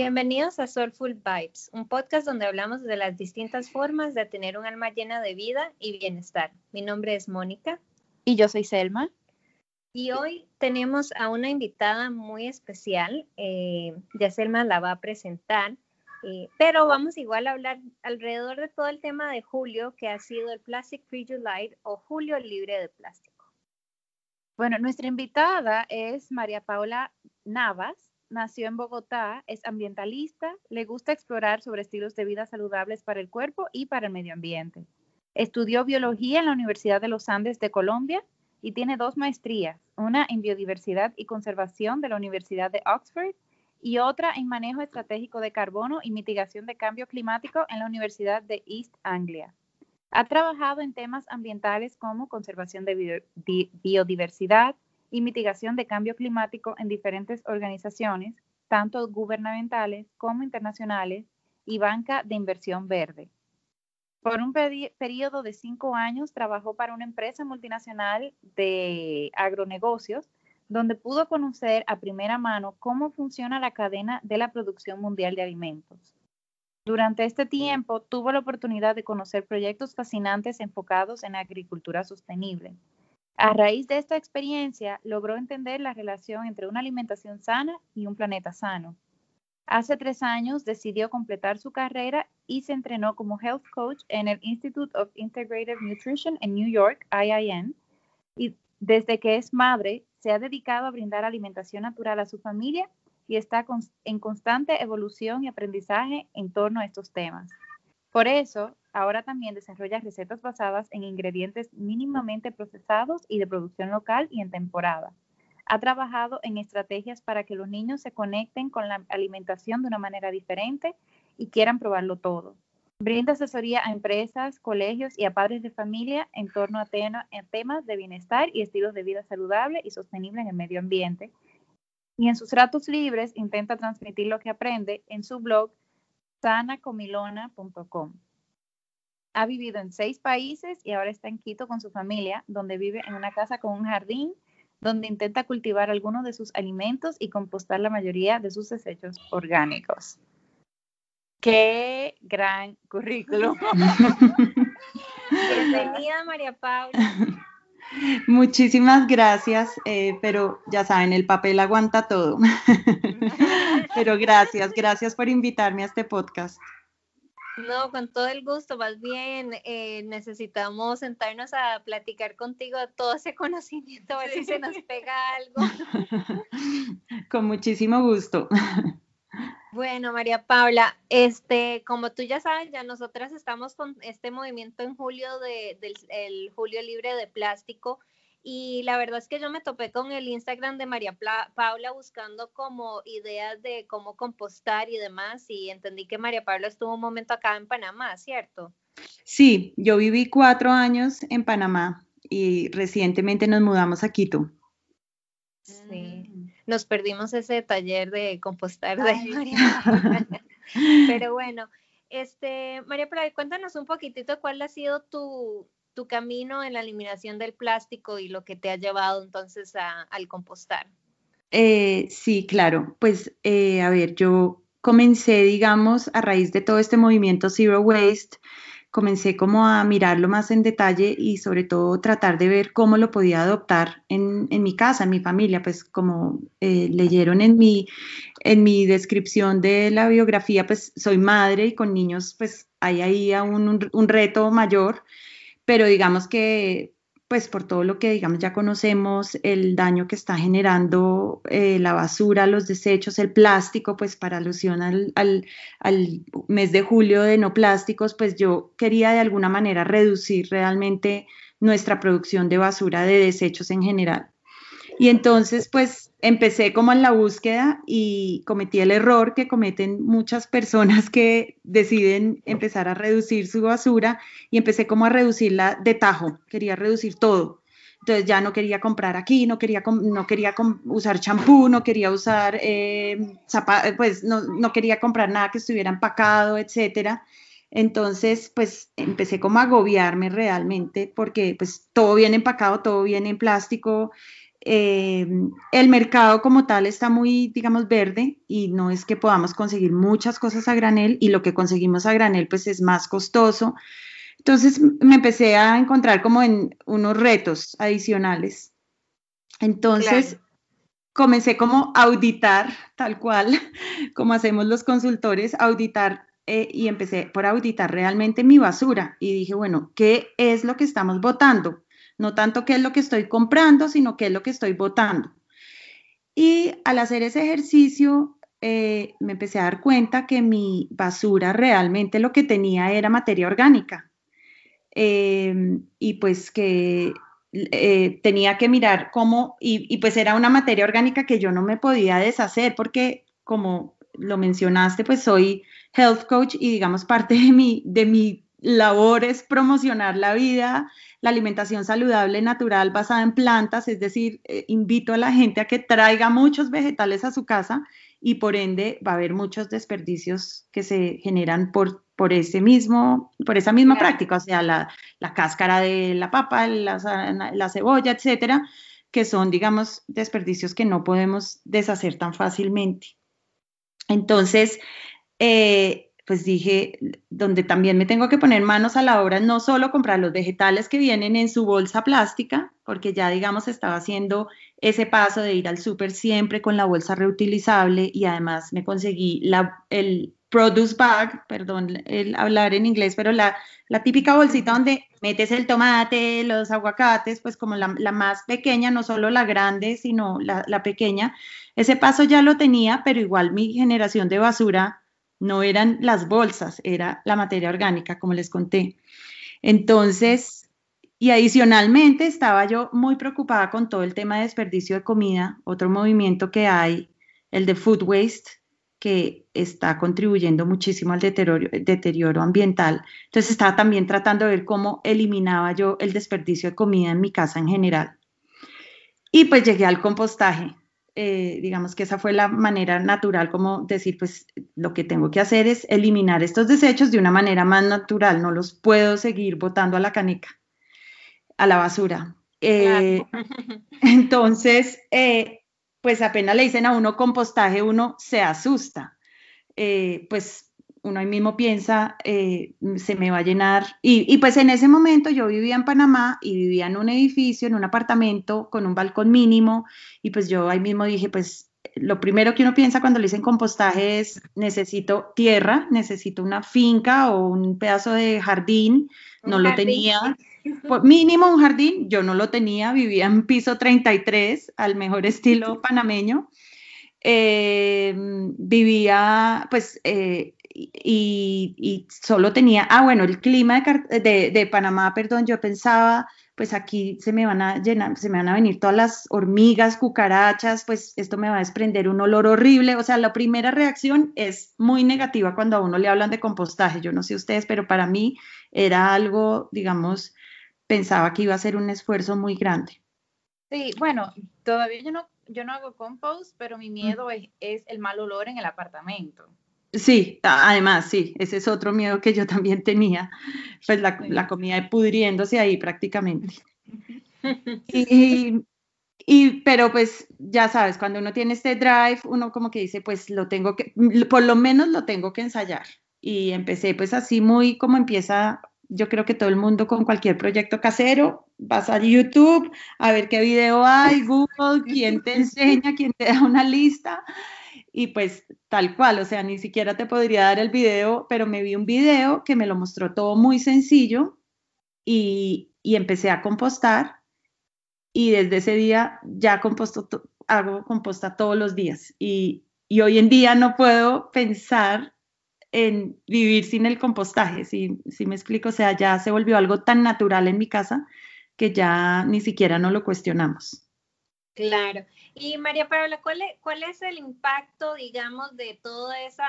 Bienvenidos a Soulful Vibes, un podcast donde hablamos de las distintas formas de tener un alma llena de vida y bienestar. Mi nombre es Mónica. Y yo soy Selma. Y hoy tenemos a una invitada muy especial. Eh, ya Selma la va a presentar. Eh, pero vamos igual a hablar alrededor de todo el tema de julio, que ha sido el Plastic Free July o Julio Libre de Plástico. Bueno, nuestra invitada es María Paula Navas nació en Bogotá, es ambientalista, le gusta explorar sobre estilos de vida saludables para el cuerpo y para el medio ambiente. Estudió biología en la Universidad de los Andes de Colombia y tiene dos maestrías, una en biodiversidad y conservación de la Universidad de Oxford y otra en manejo estratégico de carbono y mitigación de cambio climático en la Universidad de East Anglia. Ha trabajado en temas ambientales como conservación de biodiversidad, y mitigación de cambio climático en diferentes organizaciones, tanto gubernamentales como internacionales, y banca de inversión verde. Por un periodo de cinco años trabajó para una empresa multinacional de agronegocios, donde pudo conocer a primera mano cómo funciona la cadena de la producción mundial de alimentos. Durante este tiempo tuvo la oportunidad de conocer proyectos fascinantes enfocados en agricultura sostenible, a raíz de esta experiencia, logró entender la relación entre una alimentación sana y un planeta sano. Hace tres años decidió completar su carrera y se entrenó como health coach en el Institute of Integrative Nutrition en New York, IIN, y desde que es madre se ha dedicado a brindar alimentación natural a su familia y está en constante evolución y aprendizaje en torno a estos temas. Por eso, ahora también desarrolla recetas basadas en ingredientes mínimamente procesados y de producción local y en temporada. Ha trabajado en estrategias para que los niños se conecten con la alimentación de una manera diferente y quieran probarlo todo. Brinda asesoría a empresas, colegios y a padres de familia en torno a, temas de bienestar y estilos de vida saludable y sostenible en el medio ambiente. Y en sus ratos libres intenta transmitir lo que aprende en su blog sanacomilona.com. Ha vivido en seis países y ahora está en Quito con su familia, donde vive en una casa con un jardín, donde intenta cultivar algunos de sus alimentos y compostar la mayoría de sus desechos orgánicos. ¡Qué gran currículum! Bienvenida, María Paula. Muchísimas gracias, eh, pero ya saben, el papel aguanta todo. pero gracias, gracias por invitarme a este podcast. No, con todo el gusto, más bien eh, necesitamos sentarnos a platicar contigo todo ese conocimiento, a ver si se nos pega algo. Con muchísimo gusto. Bueno, María Paula, este, como tú ya sabes, ya nosotras estamos con este movimiento en julio de, del Julio Libre de Plástico y la verdad es que yo me topé con el Instagram de María Paula buscando como ideas de cómo compostar y demás y entendí que María Paula estuvo un momento acá en Panamá, ¿cierto? Sí, yo viví cuatro años en Panamá y recientemente nos mudamos a Quito. Sí nos perdimos ese taller de compostar de María Pero bueno, este, María Paula, cuéntanos un poquitito cuál ha sido tu, camino en la eliminación del plástico y lo que te ha llevado entonces al compostar. Eh, sí, claro. Pues, eh, a ver, yo comencé, digamos, a raíz de todo este movimiento Zero Waste, comencé como a mirarlo más en detalle y sobre todo tratar de ver cómo lo podía adoptar en, mi casa, en mi familia, pues como eh, leyeron en mi, en mi descripción de la biografía, pues soy madre y con niños pues hay ahí aún un, un reto mayor, pero digamos que pues por todo lo que digamos ya conocemos, el daño que está generando eh, la basura, los desechos, el plástico, pues para alusión al, al, mes de julio de no plásticos, pues yo quería de alguna manera reducir realmente nuestra producción de basura de desechos en general. Y entonces, pues empecé como en la búsqueda y cometí el error que cometen muchas personas que deciden empezar a reducir su basura y empecé como a reducirla de tajo, quería reducir todo. Entonces ya no quería comprar aquí, no quería, no quería usar champú, no quería usar, eh, pues no, no, quería comprar nada que estuviera empacado, etcétera. Entonces, pues empecé como a agobiarme realmente porque pues todo viene empacado, todo viene en plástico, eh, el mercado como tal está muy, digamos, verde y no es que podamos conseguir muchas cosas a granel y lo que conseguimos a granel pues es más costoso. Entonces me empecé a encontrar como en unos retos adicionales. Entonces comencé como a auditar, tal cual, como hacemos los consultores, auditar eh, y empecé por auditar realmente mi basura y dije, bueno, ¿qué es lo que estamos votando? No tanto qué es lo que estoy comprando, sino qué es lo que estoy votando. Y al hacer ese ejercicio, eh, me empecé a dar cuenta que mi basura realmente lo que tenía era materia orgánica. Em, y pues que eh, tenía que mirar cómo, y, y, pues era una materia orgánica que yo no me podía deshacer porque como lo mencionaste, pues soy health coach y digamos parte de mi, de mi labor es promocionar la vida la alimentación saludable natural basada en plantas, es decir, eh, invito a la gente a que traiga muchos vegetales a su casa y por ende va a haber muchos desperdicios que se generan por, por ese mismo, por esa misma práctica, o sea, la, cáscara de la papa, la, la cebolla, etcétera, que son, digamos, desperdicios que no podemos deshacer tan fácilmente. Entonces, eh, pues dije, donde también me tengo que poner manos a la obra, no solo comprar los vegetales que vienen en su bolsa plástica, porque ya digamos estaba haciendo ese paso de ir al súper siempre con la bolsa reutilizable y además me conseguí la, el produce bag, perdón el hablar en inglés, pero la, la típica bolsita donde metes el tomate, los aguacates, pues como la, la más pequeña, no solo la grande, sino la, la pequeña. Ese paso ya lo tenía, pero igual mi generación de basura no eran las bolsas, era la materia orgánica, como les conté. Entonces, y adicionalmente estaba yo muy preocupada con todo el tema de desperdicio de comida, otro movimiento que hay, el de food waste, que está contribuyendo muchísimo al deterioro, deterioro ambiental. Entonces estaba también tratando de ver cómo eliminaba yo el desperdicio de comida en mi casa en general. Y pues llegué al compostaje. Eh, digamos que esa fue la manera natural como decir, pues lo que tengo que hacer es eliminar estos desechos de una manera más natural, no los puedo seguir botando a la canica, a la basura. Eh, entonces, eh, pues apenas le dicen a uno compostaje, uno se asusta. pues uno ahí mismo piensa, eh, se me va a llenar. Y, y, pues en ese momento yo vivía en Panamá y vivía en un edificio, en un apartamento con un balcón mínimo. Y pues yo ahí mismo dije, pues lo primero que uno piensa cuando le dicen compostaje es necesito tierra, necesito una finca o un pedazo de jardín. No lo tenía. Mínimo un jardín, yo no lo tenía, vivía en piso 33 al mejor estilo panameño. Eh, vivía, pues, eh, y, solo tenía, ah, bueno, el clima de, de, Panamá, perdón, yo pensaba, pues aquí se me van a llenar, se me van a venir todas las hormigas, cucarachas, pues esto me va a desprender un olor horrible. O sea, la primera reacción es muy negativa cuando a uno le hablan de compostaje. Yo no sé ustedes, pero para mí era algo, digamos, pensaba que iba a ser un esfuerzo muy grande. Sí, bueno, todavía yo no, yo no hago compost, pero mi miedo es, es el mal olor en el apartamento. Sí, además, sí, ese es otro miedo que yo también tenía, pues la, la comida pudriéndose ahí prácticamente. Y, pero pues ya sabes, cuando uno tiene este drive, uno como que dice, pues lo tengo que, por lo menos lo tengo que ensayar. Y empecé pues así muy como empieza, yo creo que todo el mundo con cualquier proyecto casero, vas a YouTube a ver qué video hay, Google, quién te enseña, quién te da una lista y pues tal cual, o sea, ni siquiera te podría dar el video, pero me vi un video que me lo mostró todo muy sencillo y, y empecé a compostar y desde ese día ya composto, hago composta todos los días y, y hoy en día no puedo pensar en vivir sin el compostaje, si, si me explico, o sea, ya se volvió algo tan natural en mi casa que ya ni siquiera no lo cuestionamos. Claro. Y María Paula, ¿cuál es, ¿cuál es el impacto, digamos, de toda esa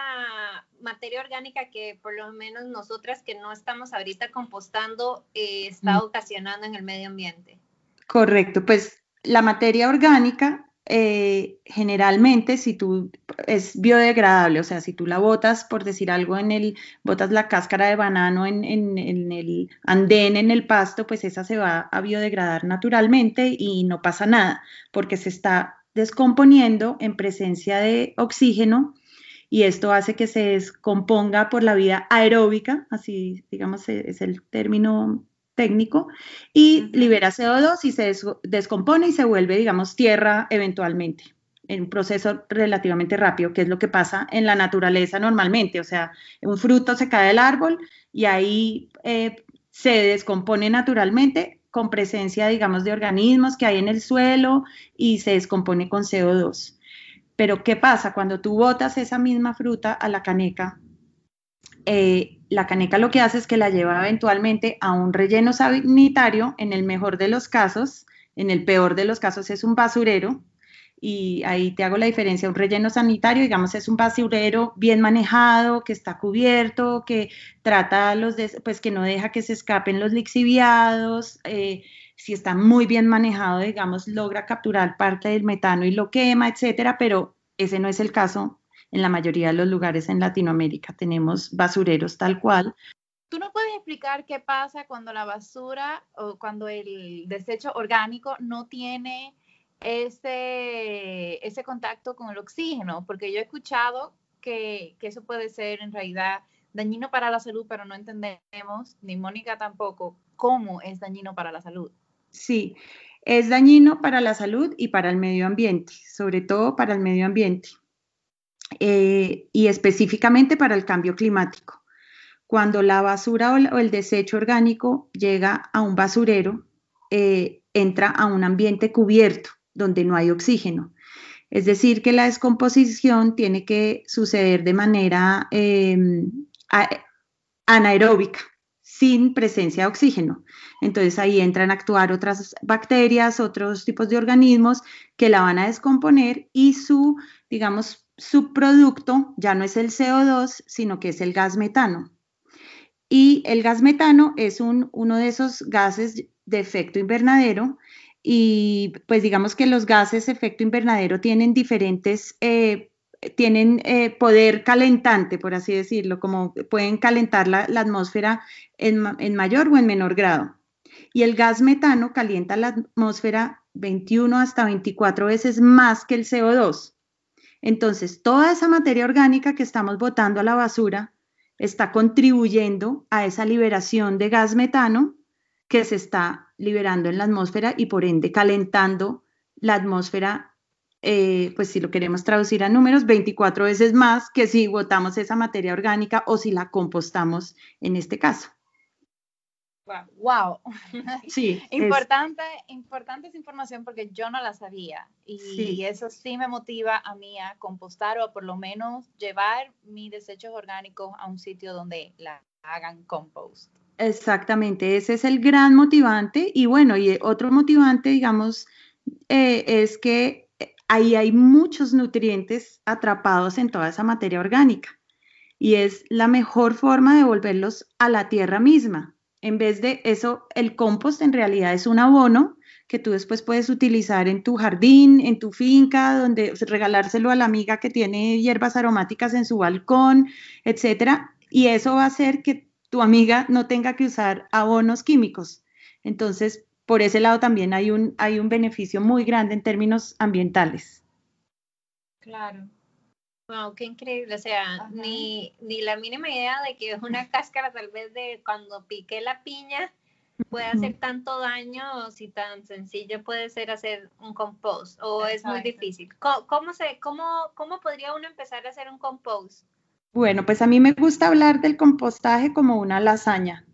materia orgánica que por lo menos nosotras que no estamos ahorita compostando eh, está ocasionando en el medio ambiente? Correcto, pues la materia orgánica eh, generalmente si tú es biodegradable, o sea, si tú la botas, por decir algo, en el, botas la cáscara de banano en, en, el andén, en el pasto, pues esa se va a biodegradar naturalmente y no pasa nada, porque se está descomponiendo en presencia de oxígeno y esto hace que se descomponga por la vía aeróbica, así digamos es el término técnico y libera CO2 y se descompone y se vuelve, digamos, tierra eventualmente en un proceso relativamente rápido, que es lo que pasa en la naturaleza normalmente. O sea, un fruto se cae del árbol y ahí eh, se descompone naturalmente con presencia, digamos, de organismos que hay en el suelo y se descompone con CO2. Pero ¿qué pasa cuando tú botas esa misma fruta a la caneca? Eh, la caneca lo que hace es que la lleva eventualmente a un relleno sanitario, en el mejor de los casos, en el peor de los casos es un basurero, y ahí te hago la diferencia, un relleno sanitario, digamos, es un basurero bien manejado, que está cubierto, que trata los, pues que no deja que se escapen los lixiviados, eh, si está muy bien manejado, digamos, logra capturar parte del metano y lo quema, etcétera, pero ese no es el caso en la mayoría de los lugares en Latinoamérica. Tenemos basureros tal cual. ¿Tú no puedes explicar qué pasa cuando la basura o cuando el desecho orgánico no tiene ese, ese contacto con el oxígeno? Porque yo he escuchado que, que eso puede ser en realidad dañino para la salud, pero no entendemos, ni Mónica tampoco, cómo es dañino para la salud. Sí, es dañino para la salud y para el medio ambiente, sobre todo para el medio ambiente. Eh, y específicamente para el cambio climático. Cuando la basura o, el desecho orgánico llega a un basurero, eh, entra a un ambiente cubierto donde no hay oxígeno. Es decir, que la descomposición tiene que suceder de manera em, anaeróbica, sin presencia de oxígeno. Entonces ahí entran a actuar otras bacterias, otros tipos de organismos que la van a descomponer y su, digamos, subproducto ya no es el CO2, sino que es el gas metano. Y el gas metano es un, uno de esos gases de efecto invernadero y pues digamos que los gases de efecto invernadero tienen diferentes, eh, tienen eh, poder calentante, por así decirlo, como pueden calentar la, atmósfera en mayor o en menor grado. Y el gas metano calienta la atmósfera 21 hasta 24 veces más que el CO2. Entonces, toda esa materia orgánica que estamos botando a la basura está contribuyendo a esa liberación de gas metano que se está liberando en la atmósfera y por ende calentando la atmósfera, eh, pues si lo queremos traducir a números, 24 veces más que si botamos esa materia orgánica o si la compostamos en este caso. Wow. Sí. importante, importante esa información porque yo no la sabía y, eso sí me motiva a mí a compostar o por lo menos llevar mis desechos orgánicos a un sitio donde la hagan compost. Exactamente, ese es el gran motivante y bueno, y otro motivante, digamos, eh, es que ahí hay muchos nutrientes atrapados en toda esa materia orgánica y es la mejor forma de volverlos a la tierra misma en vez de eso, el compost en realidad es un abono que tú después puedes utilizar en tu jardín, en tu finca, donde regalárselo a la amiga que tiene hierbas aromáticas en su balcón, etcétera, y eso va a hacer que tu amiga no tenga que usar abonos químicos. Entonces, por ese lado también hay un, hay un beneficio muy grande en términos ambientales. Claro. Wow, qué increíble. O sea, ni, ni la mínima idea de que una cáscara tal vez de cuando pique la piña puede hacer tanto daño o si tan sencillo puede ser hacer un compost o es muy difícil. ¿Cómo, se, cómo, ¿Cómo podría uno empezar a hacer un compost? Bueno, pues a mí me gusta hablar del compostaje como una lasaña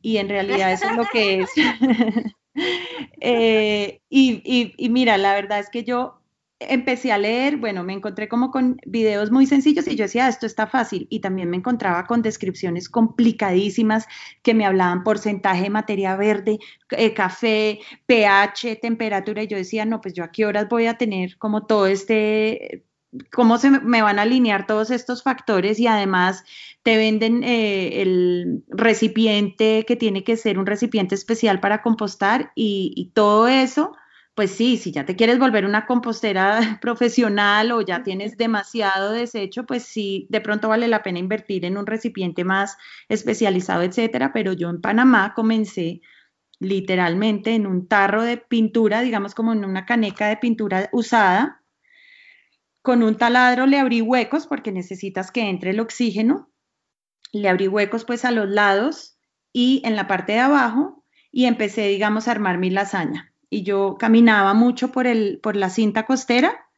y en realidad eso es lo que es. Eh, y, y, y, mira, la verdad es que yo empecé a leer, bueno, me encontré como con videos muy sencillos y yo decía, ah, esto está fácil. Y también me encontraba con descripciones complicadísimas que me hablaban porcentaje de materia verde, eh, café, pH, temperatura. Y yo decía, no, pues yo a qué horas voy a tener como todo este, cómo se me van a alinear todos estos factores y además te venden eh, el recipiente que tiene que ser un recipiente especial para compostar y todo eso pues sí, si ya te quieres volver una compostera profesional o ya tienes demasiado desecho, pues sí, de pronto vale la pena invertir en un recipiente más especializado, etcétera. Pero yo en Panamá comencé literalmente en un tarro de pintura, digamos como en una caneca de pintura usada. Con un taladro le abrí huecos porque necesitas que entre el oxígeno. Le abrí huecos pues a los lados y en la parte de abajo y empecé, digamos, a armar mi lasaña y yo caminaba mucho por, el, por la cinta costera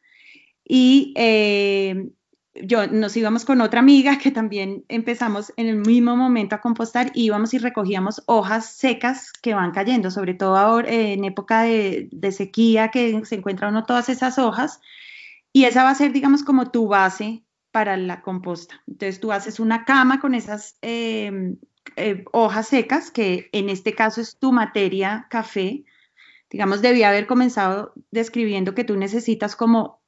y eh, yo nos íbamos con otra amiga que también empezamos en el mismo momento a compostar, íbamos y recogíamos hojas secas que van cayendo, sobre todo ahora en época de, sequía que se encuentran uno todas esas hojas y esa va a ser, digamos, como tu base para la composta. Entonces tú haces una cama con esas eh, eh, hojas secas, que en este caso es tu materia café, digamos, debía haber comenzado describiendo que tú necesitas como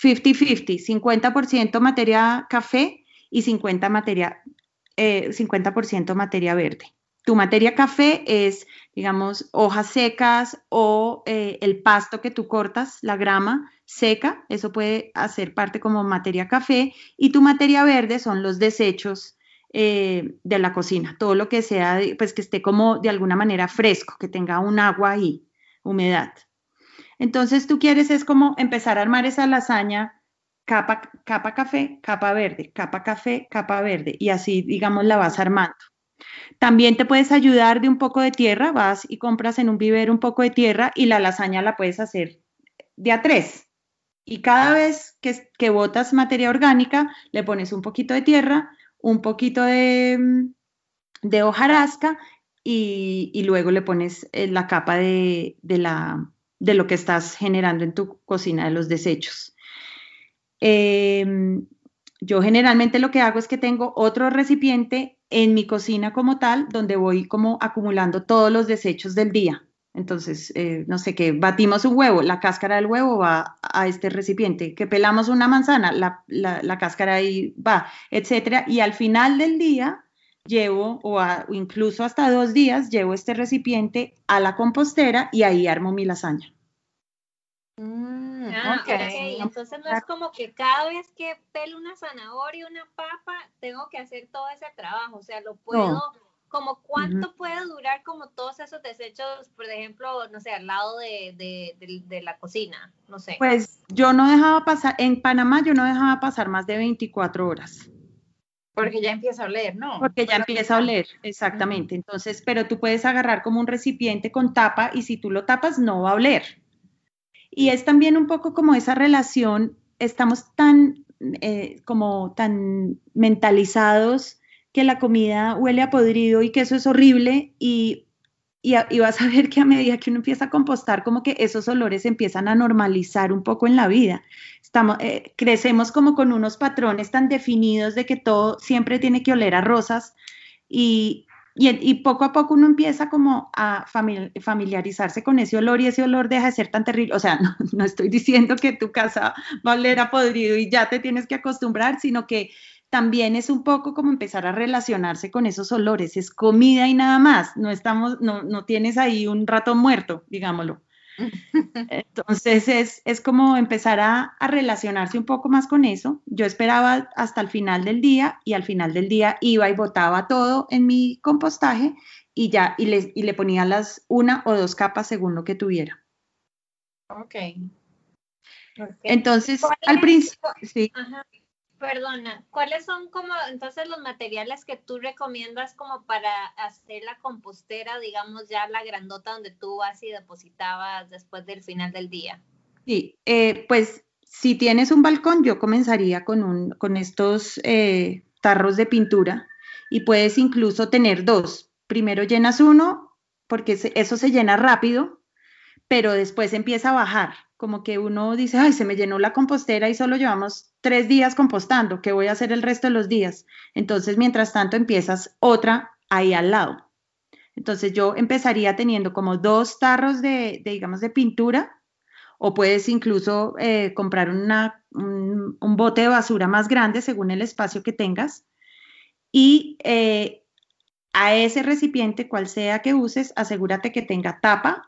50-50, 50%, materia café y 50%, materia, 50 eh, materia verde. Tu materia café es, digamos, hojas secas o eh, el pasto que tú cortas, la grama seca, eso puede hacer parte como materia café, y tu materia verde son los desechos eh, de la cocina, todo lo que sea, pues que esté como de alguna manera fresco, que tenga un agua ahí humedad. Entonces tú quieres es como empezar a armar esa lasaña capa, capa café, capa verde, capa café, capa verde y así digamos la vas armando. También te puedes ayudar de un poco de tierra, vas y compras en un vivero un poco de tierra y la lasaña la puedes hacer de a tres. Y cada vez que, que botas materia orgánica, le pones un poquito de tierra, un poquito de, de hojarasca y, luego le pones eh, la capa de, la, de lo que estás generando en tu cocina de los desechos. Em, yo generalmente lo que hago es que tengo otro recipiente en mi cocina como tal, donde voy como acumulando todos los desechos del día. Entonces, eh, no sé qué, batimos un huevo, la cáscara del huevo va a este recipiente, que pelamos una manzana, la, la cáscara ahí va, etcétera. Y al final del día, llevo, o, incluso hasta dos días, llevo este recipiente a la compostera y ahí armo mi lasaña. Mm, ah, Entonces no es como que cada vez que pelo una zanahoria, una papa, tengo que hacer todo ese trabajo. O sea, lo puedo, como cuánto puede durar como todos esos desechos, por ejemplo, no sé, al lado de, de, la cocina, no sé. Pues yo no dejaba pasar, en Panamá yo no dejaba pasar más de 24 horas. Porque ya empieza a oler, ¿no? Porque ya empieza a oler, exactamente. Entonces, pero tú puedes agarrar como un recipiente con tapa y si tú lo tapas no va a oler. Y es también un poco como esa relación, estamos tan, eh, como tan mentalizados que la comida huele a podrido y que eso es horrible y y, vas a ver que a medida que uno empieza a compostar, como que esos olores empiezan a normalizar un poco en la vida. Eh, crecemos como con unos patrones tan definidos de que todo siempre tiene que oler a rosas y, y, poco a poco uno empieza como a familiarizarse con ese olor y ese olor deja de ser tan terrible. O sea, no, no estoy diciendo que tu casa va a oler a podrido y ya te tienes que acostumbrar, sino que también es un poco como empezar a relacionarse con esos olores, es comida y nada más, no estamos, no, no tienes ahí un rato muerto, digámoslo. Entonces es, es como empezar a, a, relacionarse un poco más con eso. Yo esperaba hasta el final del día y al final del día iba y botaba todo en mi compostaje y ya, y le, y le ponía las una o dos capas según lo que tuviera. Ok. Entonces, al principio, sí. Perdona, ¿cuáles son como entonces los materiales que tú recomiendas como para hacer la compostera, digamos ya la grandota donde tú vas y depositabas después del final del día? Sí, eh, pues si tienes un balcón, yo comenzaría con, un, con estos eh, tarros de pintura y puedes incluso tener dos. Primero llenas uno porque eso se llena rápido, pero después empieza a bajar como que uno dice, ay, se me llenó la compostera y solo llevamos tres días compostando, ¿qué voy a hacer el resto de los días? Entonces, mientras tanto, empiezas otra ahí al lado. Entonces, yo empezaría teniendo como dos tarros de, digamos, de pintura, o puedes incluso eh, comprar una, un, bote de basura más grande según el espacio que tengas. Y eh, a ese recipiente, cual sea que uses, asegúrate que tenga tapa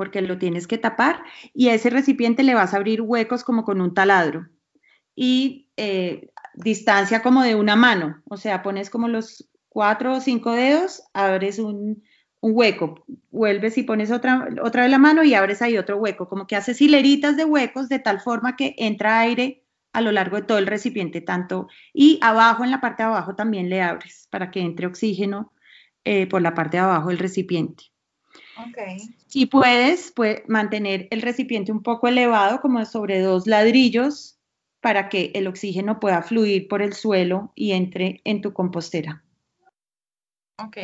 porque lo tienes que tapar y a ese recipiente le vas a abrir huecos como con un taladro y eh, distancia como de una mano, o sea, pones como los cuatro o cinco dedos, abres un, hueco, vuelves y pones otra, otra de la mano y abres ahí otro hueco, como que haces hileritas de huecos de tal forma que entra aire a lo largo de todo el recipiente, tanto y abajo, en la parte de abajo también le abres para que entre oxígeno eh, por la parte de abajo del recipiente. Si puedes, puedes mantener el recipiente un poco elevado, como sobre dos ladrillos, para que el oxígeno pueda fluir por el suelo y entre en tu compostera. Ok.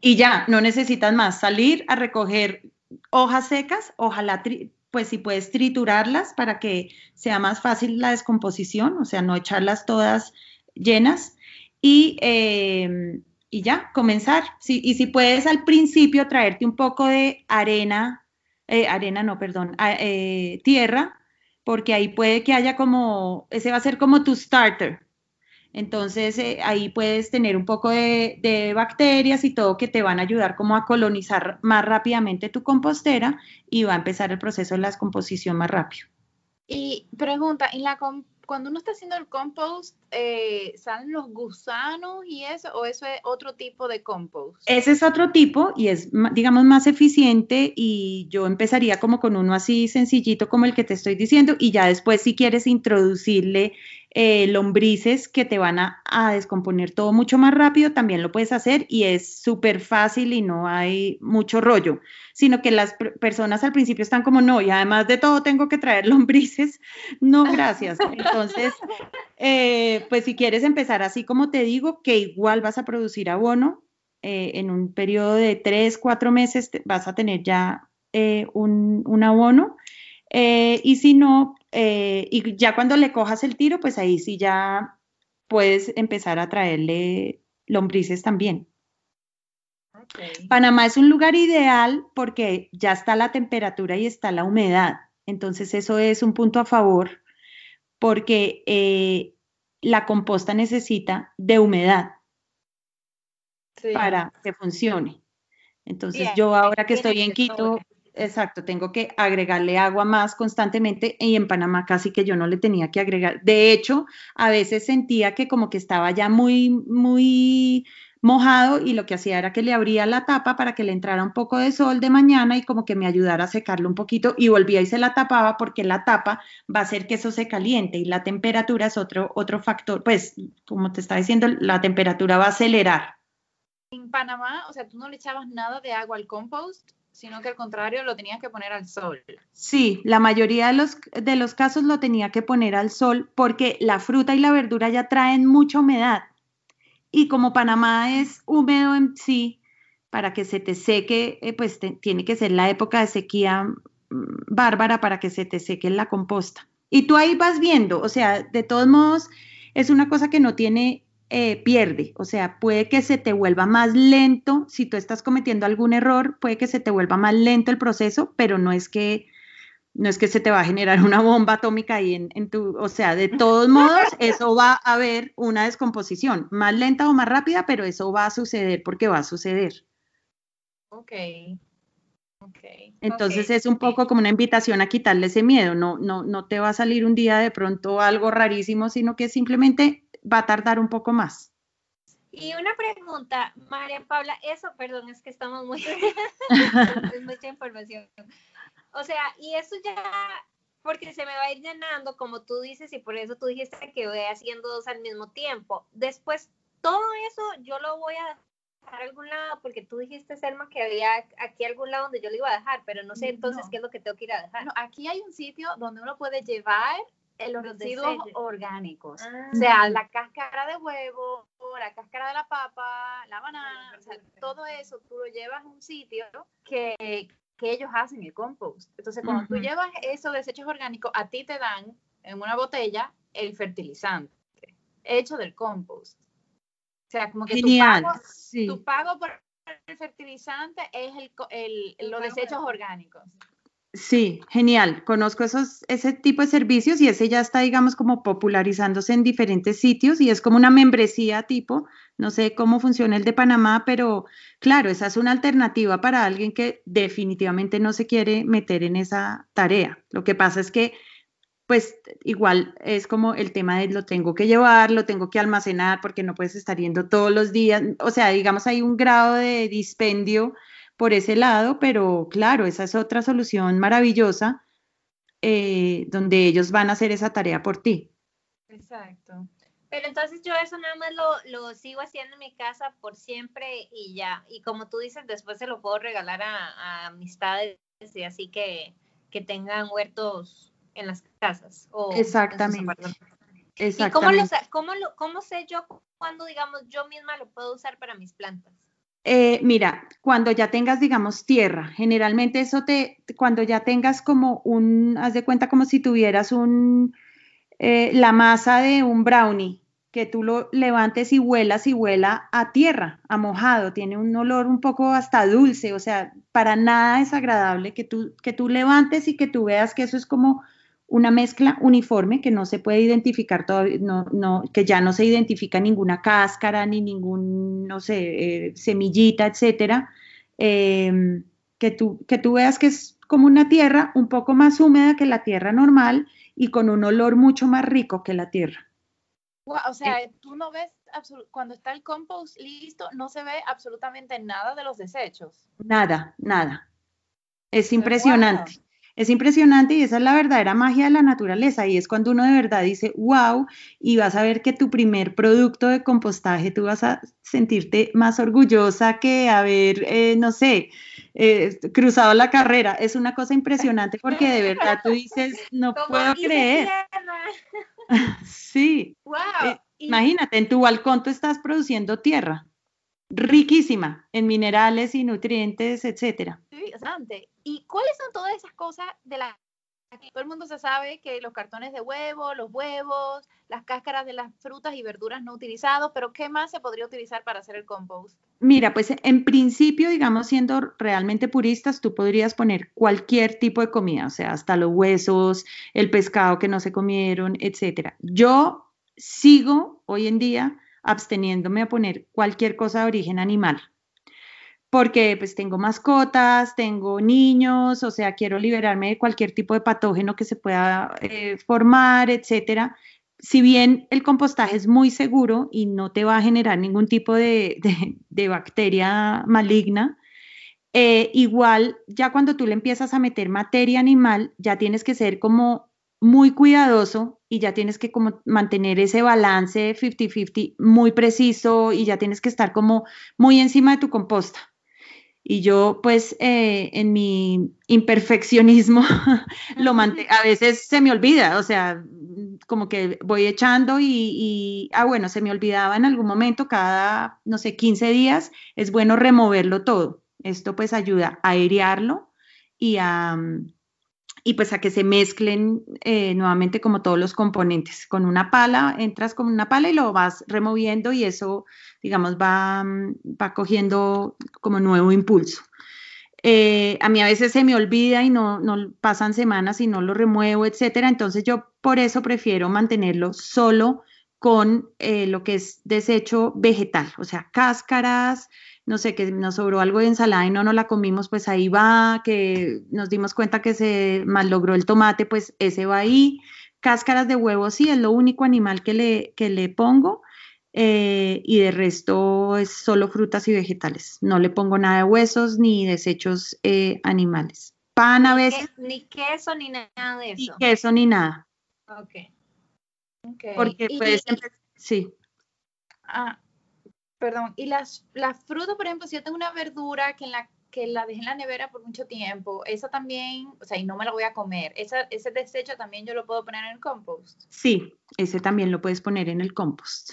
Y ya, no necesitas más salir a recoger hojas secas, ojalá, pues si puedes triturarlas para que sea más fácil la descomposición, o sea, no echarlas todas llenas. Y eh, y ya, comenzar. Y si puedes al principio traerte un poco de arena, eh, arena no, perdón, eh, tierra, porque ahí puede que haya como, ese va a ser como tu starter. Entonces eh, ahí puedes tener un poco de, de, bacterias y todo que te van a ayudar como a colonizar más rápidamente tu compostera y va a empezar el proceso de la descomposición más rápido. Y pregunta, ¿en la, cuando uno está haciendo el compost, eh, ¿salen los gusanos y eso? ¿O eso es otro tipo de compost? Ese es otro tipo y es, digamos, más eficiente y yo empezaría como con uno así sencillito como el que te estoy diciendo y ya después si quieres introducirle eh, lombrices que te van a, descomponer todo mucho más rápido, también lo puedes hacer y es súper fácil y no hay mucho rollo, sino que las personas al principio están como, no, y además de todo tengo que traer lombrices, no, gracias. Entonces, eh, pues si quieres empezar así como te digo, que igual vas a producir abono, eh, en un periodo de tres, cuatro meses vas a tener ya un, un, abono. y si no, eh, y ya cuando le cojas el tiro, pues ahí sí ya puedes empezar a traerle lombrices también. Panamá es un lugar ideal porque ya está la temperatura y está la humedad. Entonces eso es un punto a favor porque eh, la composta necesita de humedad para que funcione. Entonces yo ahora que estoy en Quito, Exacto, tengo que agregarle agua más constantemente y en Panamá casi que yo no le tenía que agregar. De hecho, a veces sentía que como que estaba ya muy, muy mojado y lo que hacía era que le abría la tapa para que le entrara un poco de sol de mañana y como que me ayudara a secarlo un poquito y volvía y se la tapaba porque la tapa va a hacer que eso se caliente y la temperatura es otro, otro factor, pues como te está diciendo, la temperatura va a acelerar. En Panamá, o sea, tú no le echabas nada de agua al compost sino que al contrario lo tenías que poner al sol. Sí, la mayoría de los, de los casos lo tenía que poner al sol porque la fruta y la verdura ya traen mucha humedad. Y como Panamá es húmedo en sí, para que se te seque, eh, pues tiene que ser la época de sequía mm, bárbara para que se te seque la composta. Y tú ahí vas viendo, o sea, de todos modos, es una cosa que no tiene eh, pierde, o sea, puede que se te vuelva más lento, si tú estás cometiendo algún error, puede que se te vuelva más lento el proceso, pero no es que no es que se te va a generar una bomba atómica ahí en, en tu, o sea, de todos modos, eso va a haber una descomposición, más lenta o más rápida, pero eso va a suceder porque va a suceder. Ok. Okay, Entonces es un poco como una invitación a quitarle ese miedo, no, no, no te va a salir un día de pronto algo rarísimo, sino que simplemente va a tardar un poco más. Y una pregunta, María Paula, eso, perdón, es que estamos muy, es mucha información. O sea, y eso ya, porque se me va a ir llenando, como tú dices, y por eso tú dijiste que voy haciendo dos al mismo tiempo. Después, todo eso yo lo voy a dejar a algún lado, porque tú dijiste, Selma, que había aquí algún lado donde yo lo iba a dejar, pero no sé entonces qué es lo que tengo que ir a dejar. No, aquí hay un sitio donde uno puede llevar los, residuos orgánicos. Ah. O sea, la cáscara de huevo, la cáscara de la papa, la banana, o sea, todo eso tú lo llevas a un sitio que, ellos hacen el compost. Entonces, cuando tú llevas esos desechos orgánicos, a ti te dan en una botella el fertilizante hecho del compost. O sea, como que tu pago, por el fertilizante es el, los desechos orgánicos. Sí, genial. Conozco esos, ese tipo de servicios y ese ya está, digamos, como popularizándose en diferentes sitios y es como una membresía tipo, no sé cómo funciona el de Panamá, pero claro, esa es una alternativa para alguien que definitivamente no se quiere meter en esa tarea. Lo que pasa es que, pues, igual es como el tema de lo tengo que llevar, lo tengo que almacenar porque no puedes estar yendo todos los días. O sea, digamos, hay un grado de dispendio por ese lado, pero claro, esa es otra solución maravillosa eh, donde ellos van a hacer esa tarea por ti. Exacto. Pero entonces yo eso nada más lo, lo, sigo haciendo en mi casa por siempre y ya. Y como tú dices, después se lo puedo regalar a, amistades y así que, que, tengan huertos en las casas. O Exactamente. Exactamente. ¿Y cómo, lo, cómo, lo, cómo sé yo cuando, digamos, yo misma lo puedo usar para mis plantas? Eh, mira, cuando ya tengas, digamos, tierra, generalmente eso te, cuando ya tengas como un, haz de cuenta como si tuvieras un, eh, la masa de un brownie, que tú lo levantes y huelas y huela a tierra, a mojado, tiene un olor un poco hasta dulce, o sea, para nada es agradable que tú, que tú levantes y que tú veas que eso es como una mezcla uniforme que no se puede identificar todavía, no, no, que ya no se identifica ninguna cáscara ni ningún, no sé, eh, semillita, etcétera. Em, que, tú, que tú veas que es como una tierra un poco más húmeda que la tierra normal y con un olor mucho más rico que la tierra. o sea, eh, tú no ves, cuando está el compost listo, no se ve absolutamente nada de los desechos. Nada, nada. Es impresionante. Es impresionante y esa es la verdadera magia de la naturaleza y es cuando uno de verdad dice, wow, y vas a ver que tu primer producto de compostaje, tú vas a sentirte más orgullosa que haber, eh, no sé, eh, cruzado la carrera. Es una cosa impresionante porque de verdad tú dices, no puedo creer. sí. Wow. Eh, imagínate, en tu balcón tú estás produciendo tierra riquísima en minerales y nutrientes, etcétera. Sí, bastante. ¿Y cuáles son todas esas cosas de la todo el mundo se sabe que los cartones de huevo, los huevos, las cáscaras de las frutas y verduras no utilizados, pero ¿qué más se podría utilizar para hacer el compost? Mira, pues en principio, digamos, siendo realmente puristas, tú podrías poner cualquier tipo de comida, o sea, hasta los huesos, el pescado que no se comieron, etcétera. Yo sigo hoy en día absteniéndome a poner cualquier cosa de origen animal. Porque pues tengo mascotas, tengo niños, o sea, quiero liberarme de cualquier tipo de patógeno que se pueda eh, formar, etcétera. Si bien el compostaje es muy seguro y no te va a generar ningún tipo de, bacteria maligna, eh, igual ya cuando tú le empiezas a meter materia animal, ya tienes que ser como muy cuidadoso y ya tienes que como mantener ese balance 50-50 muy preciso y ya tienes que estar como muy encima de tu composta. Y yo pues eh, en mi imperfeccionismo lo a veces se me olvida, o sea, como que voy echando y, y, ah, bueno, se me olvidaba en algún momento, cada, no sé, 15 días, es bueno removerlo todo. Esto pues ayuda a airearlo y a, y pues a que se mezclen eh, nuevamente como todos los componentes. Con una pala, entras con una pala y lo vas removiendo y eso, digamos, va, va cogiendo como nuevo impulso. Eh, a mí a veces se me olvida y no, no pasan semanas y no lo remuevo, etcétera. Entonces yo por eso prefiero mantenerlo solo con eh, lo que es desecho vegetal, o sea, cáscaras, no sé, que nos sobró algo de ensalada y no nos la comimos, pues ahí va, que nos dimos cuenta que se mal logró el tomate, pues ese va ahí. Cáscaras de huevo, sí, es lo único animal que le, que le pongo. Eh, y de resto es solo frutas y vegetales. No le pongo nada de huesos ni desechos eh, animales. Pan a veces. Ni queso ni nada de eso. Ni queso ni nada. Ok. okay. Porque puedes sí. Ah, Perdón, y las, las frutas, por ejemplo, si yo tengo una verdura que, en la, que la dejé en la nevera por mucho tiempo, esa también, o sea, y no me la voy a comer, esa, ese desecho también yo lo puedo poner en el compost. Sí, ese también lo puedes poner en el compost.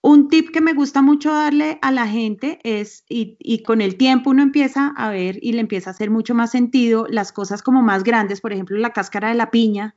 Un tip que me gusta mucho darle a la gente es, y, y, con el tiempo uno empieza a ver y le empieza a hacer mucho más sentido las cosas como más grandes, por ejemplo, la cáscara de la piña,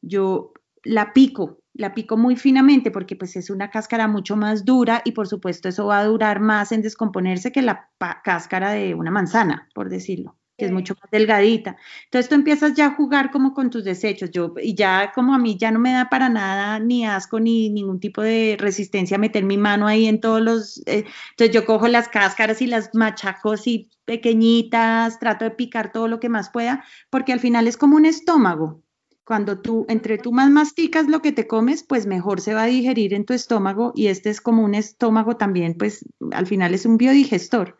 yo la pico la pico muy finamente porque pues es una cáscara mucho más dura y por supuesto eso va a durar más en descomponerse que la cáscara de una manzana, por decirlo. que es mucho más delgadita. Entonces tú empiezas ya a jugar como con tus desechos. Yo, y ya como a mí ya no me da para nada ni asco ni ningún tipo de resistencia a meter mi mano ahí en todos los. Eh, entonces yo cojo las cáscaras y las machaco así pequeñitas, trato de picar todo lo que más pueda, porque al final es como un estómago. Cuando tú, entre tú más masticas lo que te comes, pues mejor se va a digerir en tu estómago y este es como un estómago también, pues al final es un biodigestor.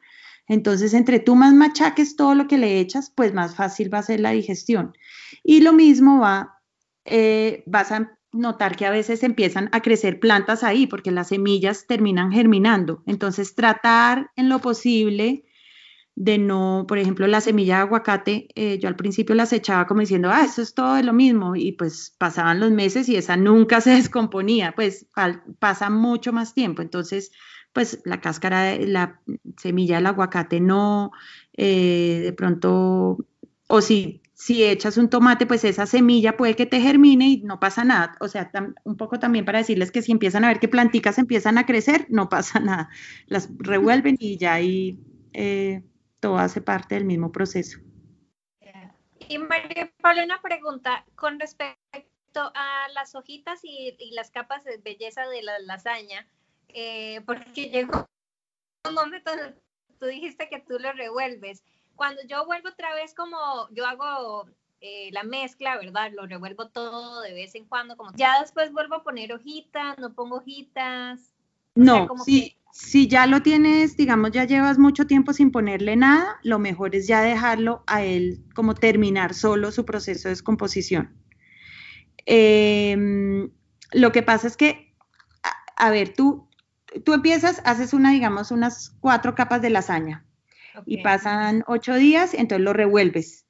Entonces, entre tú más machaques todo lo que le echas, pues más fácil va a ser la digestión. Y lo mismo va, eh, vas a notar que a veces empiezan a crecer plantas ahí porque las semillas terminan germinando. Entonces, tratar en lo posible de no, por ejemplo, la semilla de aguacate, eh, yo al principio las echaba como diciendo, ah, eso es todo lo mismo, y pues pasaban los meses y esa nunca se descomponía, pues pasa mucho más tiempo. Entonces, pues la cáscara, la semilla del aguacate no, eh, de pronto, o si, si echas un tomate, pues esa semilla puede que te germine y no pasa nada. O sea, un poco también para decirles que si empiezan a ver que planticas empiezan a crecer, no pasa nada. Las revuelven y ya ahí eh, todo hace parte del mismo proceso. Y María Pablo, una pregunta con respecto a las hojitas y, y las capas de belleza de la lasaña. Eh, porque llegó un momento donde tú dijiste que tú lo revuelves. Cuando yo vuelvo otra vez como yo hago eh, la mezcla, ¿verdad? Lo revuelvo todo de vez en cuando, como ya después vuelvo a poner hojitas, no pongo hojitas. No, sí, si ya lo tienes, digamos, ya llevas mucho tiempo sin ponerle nada, lo mejor es ya dejarlo a él como terminar solo su proceso de descomposición. Em, lo que pasa es que, a ver, tú tú empiezas, haces una, digamos, unas cuatro capas de lasaña y pasan ocho días, entonces lo revuelves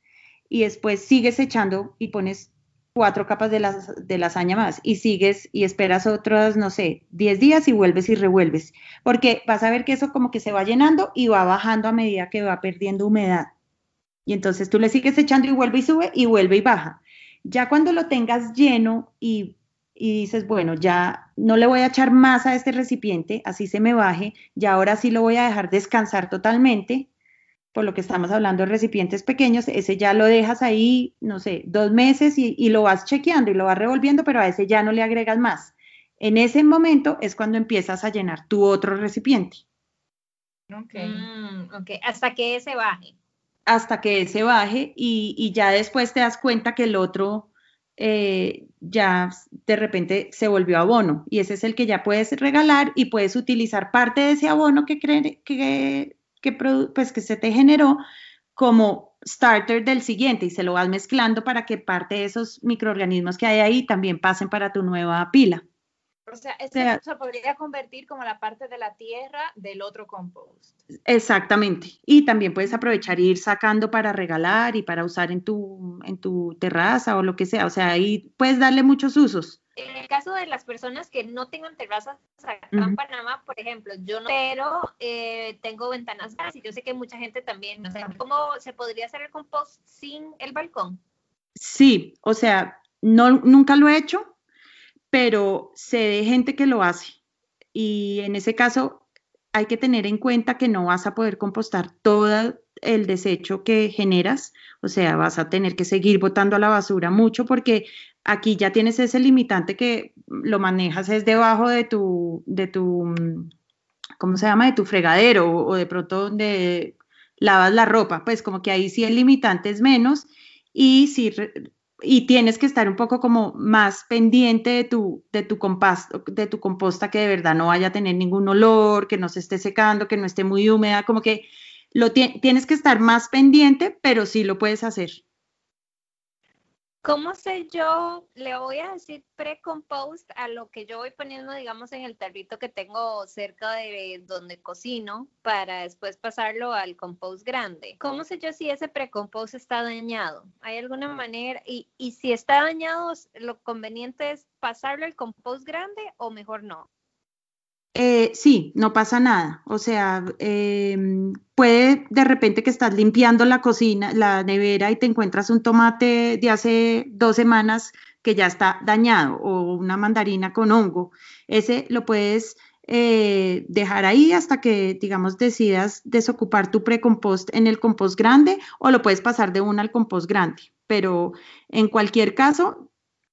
y después sigues echando y pones cuatro capas de, de lasaña más y sigues y esperas otros, no sé, diez días y vuelves y revuelves, porque vas a ver que eso como que se va llenando y va bajando a medida que va perdiendo humedad. Y entonces tú le sigues echando y vuelve y sube y vuelve y baja. Ya cuando lo tengas lleno y y dices, bueno, ya no le voy a echar más a este recipiente, así se me baje, y ahora sí lo voy a dejar descansar totalmente, por lo que estamos hablando de recipientes pequeños, ese ya lo dejas ahí, no sé, dos meses y, y lo vas chequeando y lo vas revolviendo, pero a ese ya no le agregas más. En ese momento es cuando empiezas a llenar tu otro recipiente. Ok. Mm, okay. Hasta que ese baje. Hasta que ese baje y, y ya después te das cuenta que el otro eh, ya de repente se volvió abono y ese es el que ya puedes regalar y puedes utilizar parte de ese abono que, cree, que, que, pues que se te generó como starter del siguiente y se lo vas mezclando para que parte de esos microorganismos que hay ahí también pasen para tu nueva pila. O sea, se podría convertir como la parte de la tierra del otro compost. Exactamente. Y también puedes aprovechar e ir sacando para regalar y para usar en tu, en tu terraza o lo que sea. O sea, ahí puedes darle muchos usos. En el caso de las personas que no tengan terrazas acá en Panamá, por ejemplo, yo no, pero eh, tengo ventanas y yo sé que mucha gente también, o sea, ¿cómo se podría hacer el compost sin el balcón? Sí, o sea, no, nunca lo he hecho, pero sé de gente que lo hace. Y en ese caso hay que tener en cuenta que no vas a poder compostar todo el desecho que generas, o sea, vas a tener que seguir botando a la basura mucho porque aquí ya tienes ese limitante que lo manejas es debajo de tu, de tu, ¿cómo se llama? De tu fregadero o, de pronto donde lavas la ropa, pues como que ahí sí el limitante es menos y si y tienes que estar un poco como más pendiente de tu, de tu, de tu composta que de verdad no vaya a tener ningún olor, que no se esté secando, que no esté muy húmeda, como que lo tienes que estar más pendiente, pero sí lo puedes hacer. ¿Cómo sé yo? Le voy a decir pre-compost a lo que yo voy poniendo, digamos, en el tarrito que tengo cerca de donde cocino para después pasarlo al compost grande. ¿Cómo sé yo si ese pre-compost está dañado? ¿Hay alguna manera? Y, y si está dañado, lo conveniente es pasarlo al compost grande o mejor no? Eh, sí, no pasa nada. O sea, em, puede de repente que estás limpiando la cocina, la nevera y te encuentras un tomate de hace dos semanas que ya está dañado o una mandarina con hongo. Ese lo puedes eh, dejar ahí hasta que, digamos, decidas desocupar tu precompost en el compost grande o lo puedes pasar de una al compost grande. Pero en cualquier caso,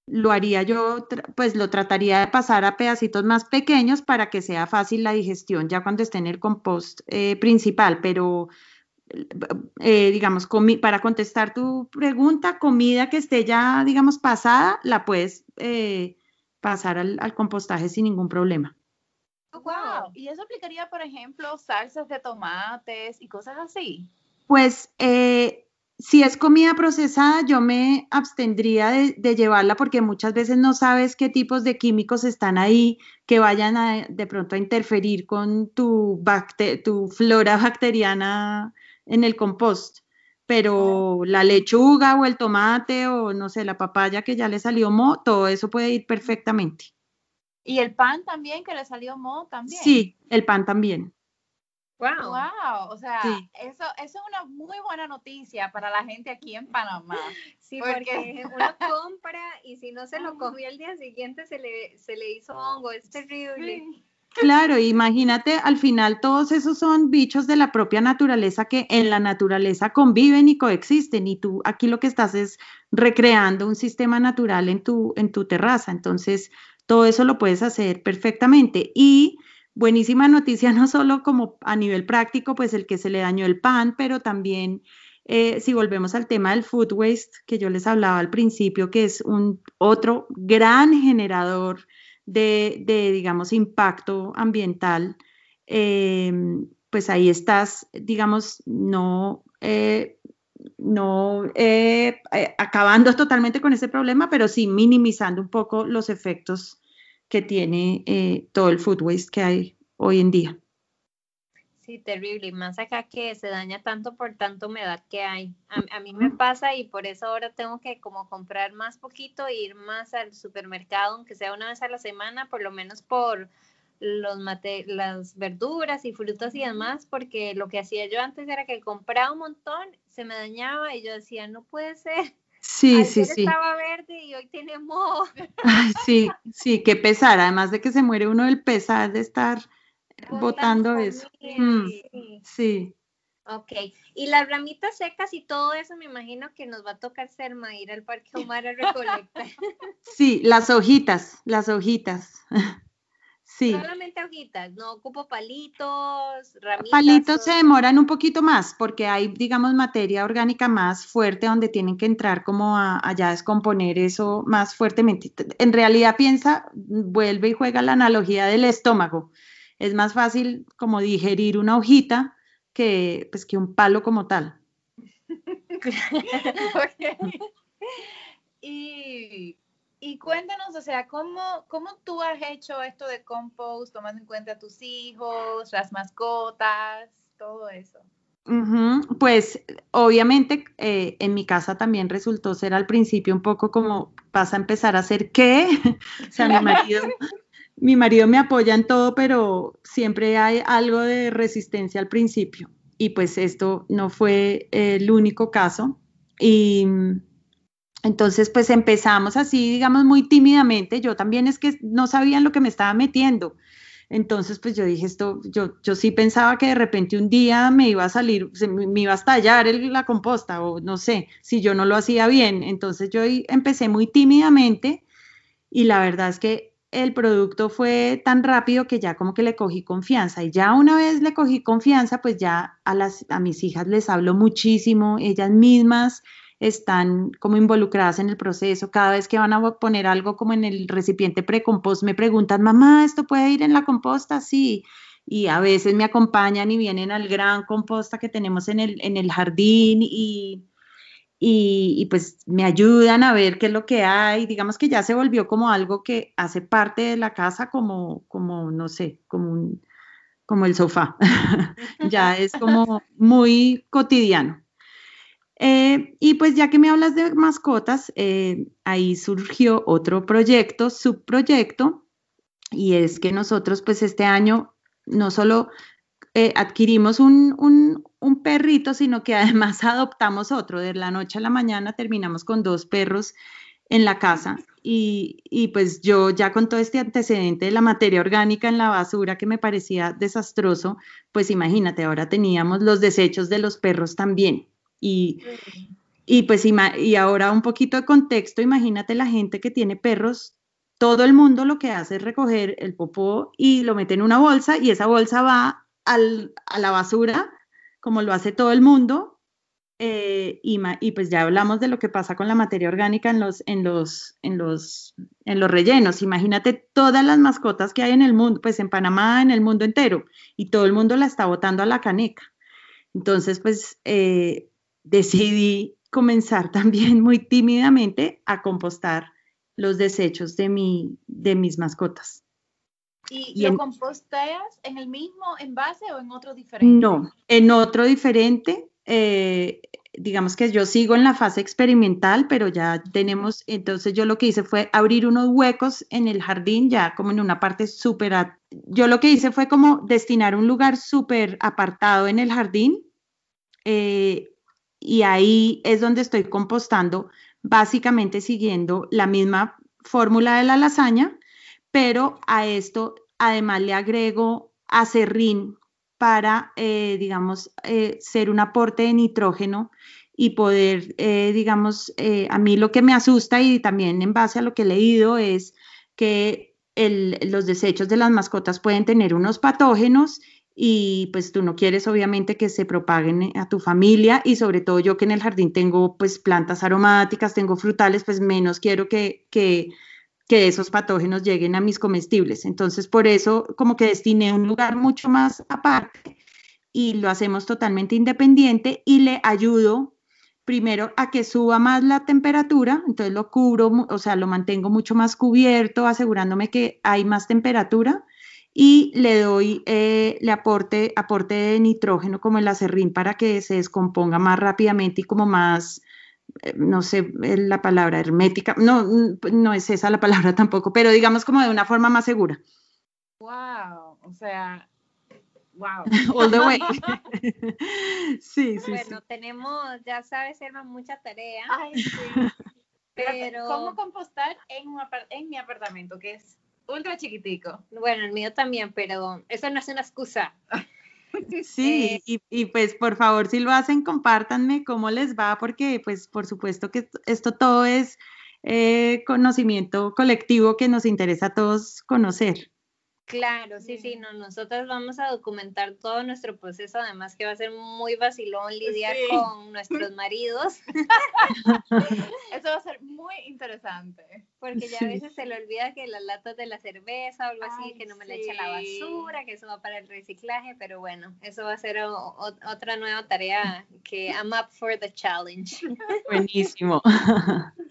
lo haría yo, pues lo trataría de pasar a pedacitos más pequeños para que sea fácil la digestión ya cuando esté en el compost eh, principal. Pero, eh, digamos, para contestar tu pregunta, comida que esté ya, digamos, pasada, la puedes pasar al compostaje sin ningún problema. Wow. ¿Y eso aplicaría, por ejemplo, salsas de tomates y cosas así? Pues eh, si es comida procesada, yo me abstendría de, llevarla porque muchas veces no sabes qué tipos de químicos están ahí que vayan a, de pronto a interferir con tu, tu flora bacteriana en el compost. Pero la lechuga o el tomate o no sé, la papaya que ya le salió mo, todo eso puede ir perfectamente. Y el pan también, que le salió mo también. Sí, el pan también. Wow. Wow, o sea, eso, eso es una muy buena noticia para la gente aquí en Panamá. Sí, porque, uno compra y si no se lo comió el día siguiente se le, se le hizo hongo, es terrible. Claro, imagínate, al final todos esos son bichos de la propia naturaleza que en la naturaleza conviven y coexisten y tú aquí lo que estás es recreando un sistema natural en tu, en tu terraza. Entonces, todo eso lo puedes hacer perfectamente. Y buenísima noticia, no solo como a nivel práctico, pues el que se le dañó el pan, pero también eh, si volvemos al tema del food waste que yo les hablaba al principio, que es un otro gran generador de, digamos, impacto ambiental, em, pues ahí estás, digamos, no, eh, no eh, eh, acabando totalmente con ese problema, pero sí minimizando un poco los efectos que tiene eh, todo el food waste que hay hoy en día. Sí, terrible. Y más acá que se daña tanto por tanta humedad que hay. A, mí me pasa y por eso ahora tengo que como comprar más poquito e ir más al supermercado, aunque sea una vez a la semana, por lo menos por los mate las verduras y frutas y demás, porque lo que hacía yo antes era que compraba un montón, se me dañaba y yo decía, no puede ser. Sí, sí, sí. Estaba verde y hoy tiene moho. Ay, sí, sí, qué pesar. Además de que se muere uno del pesar de estar botando eso. Mm, sí. Ok, y las ramitas secas y todo eso, me imagino que nos va a tocar ser ir al Parque Omar a recolectar. Sí, las hojitas, las hojitas. Sí. Solamente hojitas, no ocupo palitos, ramitas. Palitos se demoran un poquito más porque hay, digamos, materia orgánica más fuerte donde tienen que entrar como a, ya descomponer eso más fuertemente. En realidad piensa, vuelve y juega la analogía del estómago. Es más fácil como digerir una hojita que, pues, que un palo como tal. Y y cuéntanos, o sea, ¿cómo, ¿cómo tú has hecho esto de compost, tomando en cuenta a tus hijos, las mascotas, todo eso? Pues obviamente eh, en mi casa también resultó ser al principio un poco como vas a empezar a hacer qué. o sea, mi marido, mi marido me apoya en todo, pero siempre hay algo de resistencia al principio. Y pues esto no fue el único caso. Y entonces, pues empezamos así, digamos, muy tímidamente. Yo también es que no sabía en lo que me estaba metiendo. Entonces, pues yo dije esto, yo, yo sí pensaba que de repente un día me iba a salir, me, iba a estallar la composta o no sé, si yo no lo hacía bien. Entonces yo empecé muy tímidamente y la verdad es que el producto fue tan rápido que ya como que le cogí confianza y ya una vez le cogí confianza, pues ya a, las, a mis hijas les hablo muchísimo, ellas mismas están como involucradas en el proceso. Cada vez que van a poner algo como en el recipiente precompost, me preguntan, mamá, ¿esto puede ir en la composta? Sí. Y a veces me acompañan y vienen al gran composta que tenemos en el, en el jardín y, y, pues me ayudan a ver qué es lo que hay. Digamos que ya se volvió como algo que hace parte de la casa como, como no sé, como, como el sofá. ya es como muy cotidiano. Eh, y pues ya que me hablas de mascotas, eh, ahí surgió otro proyecto, subproyecto, y es que nosotros pues este año no solo eh, adquirimos un, un, un, perrito, sino que además adoptamos otro. De la noche a la mañana terminamos con dos perros en la casa. y, y, pues yo ya con todo este antecedente de la materia orgánica en la basura que me parecía desastroso, pues imagínate, ahora teníamos los desechos de los perros también. Y, y pues y ahora un poquito de contexto, imagínate la gente que tiene perros, todo el mundo lo que hace es recoger el popó y lo mete en una bolsa y esa bolsa va al, a la basura, como lo hace todo el mundo, eh, y, pues ya hablamos de lo que pasa con la materia orgánica en los, en, los, en, los, en los rellenos. Imagínate todas las mascotas que hay en el mundo, pues en Panamá, en el mundo entero, y todo el mundo la está botando a la caneca. Entonces, pues eh, decidí comenzar también muy tímidamente a compostar los desechos de, mi, de mis mascotas. ¿Y, lo composteas en el mismo envase o en otro diferente? No, en otro diferente eh, digamos que yo sigo en la fase experimental, pero ya tenemos, entonces yo lo que hice fue abrir unos huecos en el jardín, ya como en una parte súper, yo lo que hice fue como destinar un lugar súper apartado en el jardín eh, y ahí es donde estoy compostando, básicamente siguiendo la misma fórmula de la lasaña, pero a esto además le agrego acerrín para, eh, digamos, eh, ser un aporte de nitrógeno y poder, eh, digamos, a mí lo que me asusta y también en base a lo que he leído es que los desechos de las mascotas pueden tener unos patógenos y pues tú no quieres obviamente que se propaguen a tu familia y sobre todo yo que en el jardín tengo pues plantas aromáticas, tengo frutales, pues menos quiero que, que que esos patógenos lleguen a mis comestibles. Entonces, por eso como que destiné un lugar mucho más aparte y lo hacemos totalmente independiente y le ayudo primero a que suba más la temperatura, entonces lo cubro, o sea, lo mantengo mucho más cubierto, asegurándome que hay más temperatura y le doy, eh, le aporte, aporte de nitrógeno como el acerrín para que se descomponga más rápidamente y como más, eh, no sé la palabra hermética, no, no es esa la palabra tampoco, pero digamos como de una forma más segura. Wow, o sea, wow. All the way. sí, sí. Bueno, tenemos, ya sabes, Elma, mucha tarea. Ay, sí. pero... ¿Cómo compostar en, en mi apartamento, que es ultra chiquitico? Bueno, el mío también, pero eso no es una excusa. Sí, y, y, pues por favor, si lo hacen, compártanme cómo les va, porque pues por supuesto que esto todo es eh, conocimiento colectivo que nos interesa a todos conocer. Claro, sí, sí, no, nosotros vamos a documentar todo nuestro proceso, además que va a ser muy vacilón lidiar con nuestros maridos. Eso va a ser muy interesante. Porque ya a veces se le olvida que las latas de la cerveza o algo así, que no me le echa la basura, que eso va para el reciclaje, pero bueno, eso va a ser otra nueva tarea que I'm up for the challenge. Buenísimo.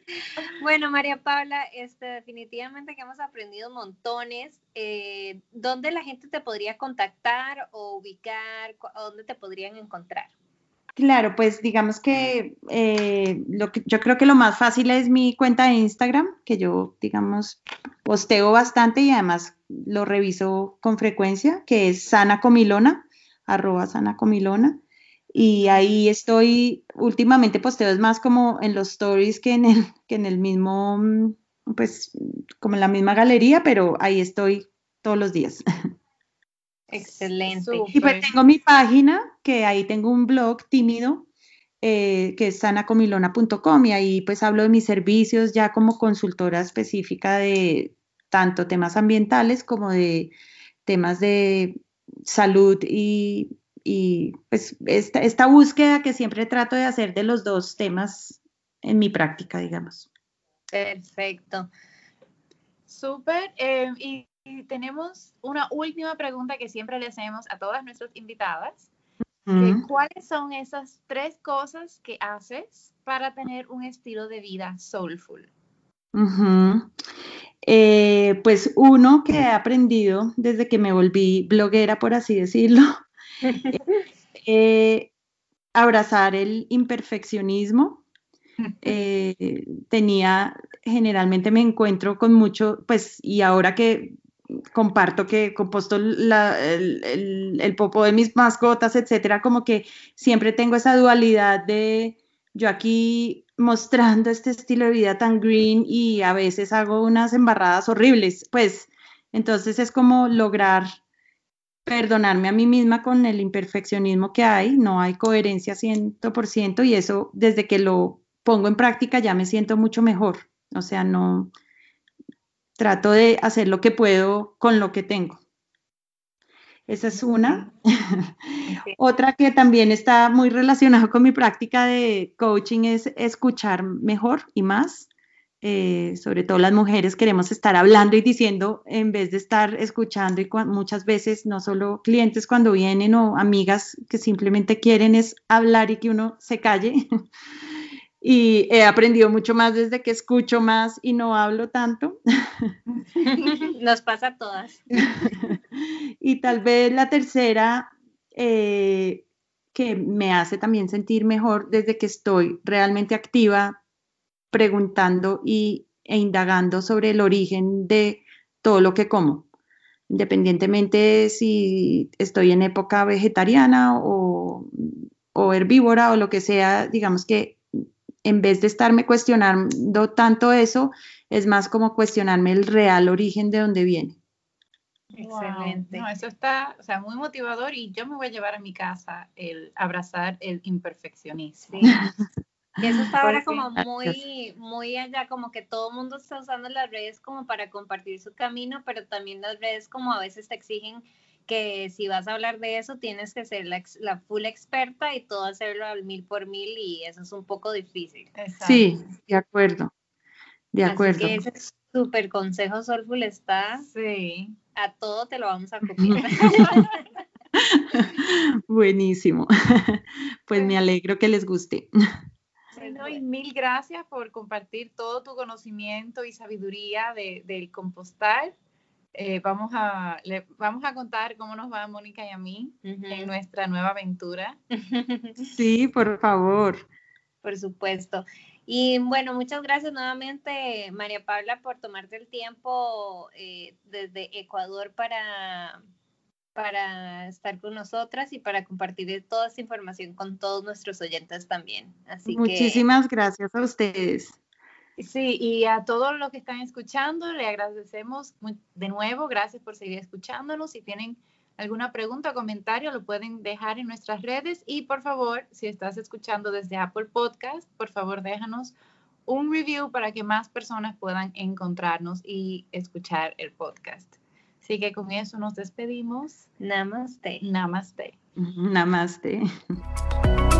Bueno, María Paula, este, definitivamente que hemos aprendido montones. Eh, ¿Dónde la gente te podría contactar o ubicar? ¿Dónde te podrían encontrar? Claro, pues digamos que, eh, que yo creo que lo más fácil es mi cuenta de Instagram, que yo, digamos, posteo bastante y además lo reviso con frecuencia, que es Sana Comilona, arroba Sana Comilona. Y ahí estoy, últimamente posteo es más como en los stories que en el, que en el mismo, mm, pues como en la misma galería, pero ahí estoy todos los días. Excelente. Y pues tengo mi página, que ahí tengo un blog tímido, eh, que es sanacomilona.com y ahí pues hablo de mis servicios ya como consultora específica de tanto temas ambientales como de temas de salud y y pues esta, esta búsqueda que siempre trato de hacer de los dos temas en mi práctica, digamos. Perfecto. Súper. Eh, y, tenemos una última pregunta que siempre le hacemos a todas nuestras invitadas. ¿Cuáles son esas tres cosas que haces para tener un estilo de vida soulful? Eh, pues uno que he aprendido desde que me volví bloguera, por así decirlo, Eh, abrazar el imperfeccionismo. Eh, tenía, generalmente me encuentro con mucho, pues, y ahora que comparto que composto el, el, popo de mis mascotas, etcétera, como que siempre tengo esa dualidad de yo aquí mostrando este estilo de vida tan green y a veces hago unas embarradas horribles, pues entonces es como lograr perdonarme a mí misma con el imperfeccionismo que hay, no hay coherencia 100% y eso desde que lo pongo en práctica ya me siento mucho mejor, o sea, no trato de hacer lo que puedo con lo que tengo. Esa es una. Otra que también está muy relacionada con mi práctica de coaching es escuchar mejor y más. Eh, sobre todo las mujeres queremos estar hablando y diciendo en vez de estar escuchando y muchas veces no solo clientes cuando vienen o amigas que simplemente quieren es hablar y que uno se calle. y he aprendido mucho más desde que escucho más y no hablo tanto. Nos pasa a todas. y tal vez la tercera, eh, que me hace también sentir mejor desde que estoy realmente activa, preguntando y, e indagando sobre el origen de todo lo que como, independientemente si estoy en época vegetariana o, o herbívora o lo que sea, digamos que en vez de estarme cuestionando tanto eso, es más como cuestionarme el real origen de dónde viene. Excelente. No, eso está, o sea, muy motivador y yo me voy a llevar a mi casa el abrazar el imperfeccionismo. Y eso está ahora como muy, muy allá, como que todo el mundo está usando las redes como para compartir su camino, pero también las redes como a veces te exigen que si vas a hablar de eso tienes que ser la, la, full experta y todo hacerlo al mil por mil y eso es un poco difícil. Sí, de acuerdo. De acuerdo. Así que ese súper consejo Soulful está. Sí. A todo te lo vamos a copiar. Buenísimo. Pues me alegro que les guste. Bueno, y mil gracias por compartir todo tu conocimiento y sabiduría de, del compostar eh, vamos, a, le, vamos a contar cómo nos va a Mónica y a mí en nuestra nueva aventura. Sí, por favor. Por supuesto. Y bueno, muchas gracias nuevamente, María Paula, por tomarte el tiempo eh, desde Ecuador para, para estar con nosotras y para compartir toda esta información con todos nuestros oyentes también. Así Muchísimas gracias a ustedes. Sí, y a todos los que están escuchando, le agradecemos de nuevo. Gracias por seguir escuchándonos. Si tienen alguna pregunta o comentario, lo pueden dejar en nuestras redes. Y por favor, si estás escuchando desde Apple Podcast, por favor, déjanos un review para que más personas puedan encontrarnos y escuchar el podcast. Así que con eso nos despedimos. Namaste. Namaste. Namaste.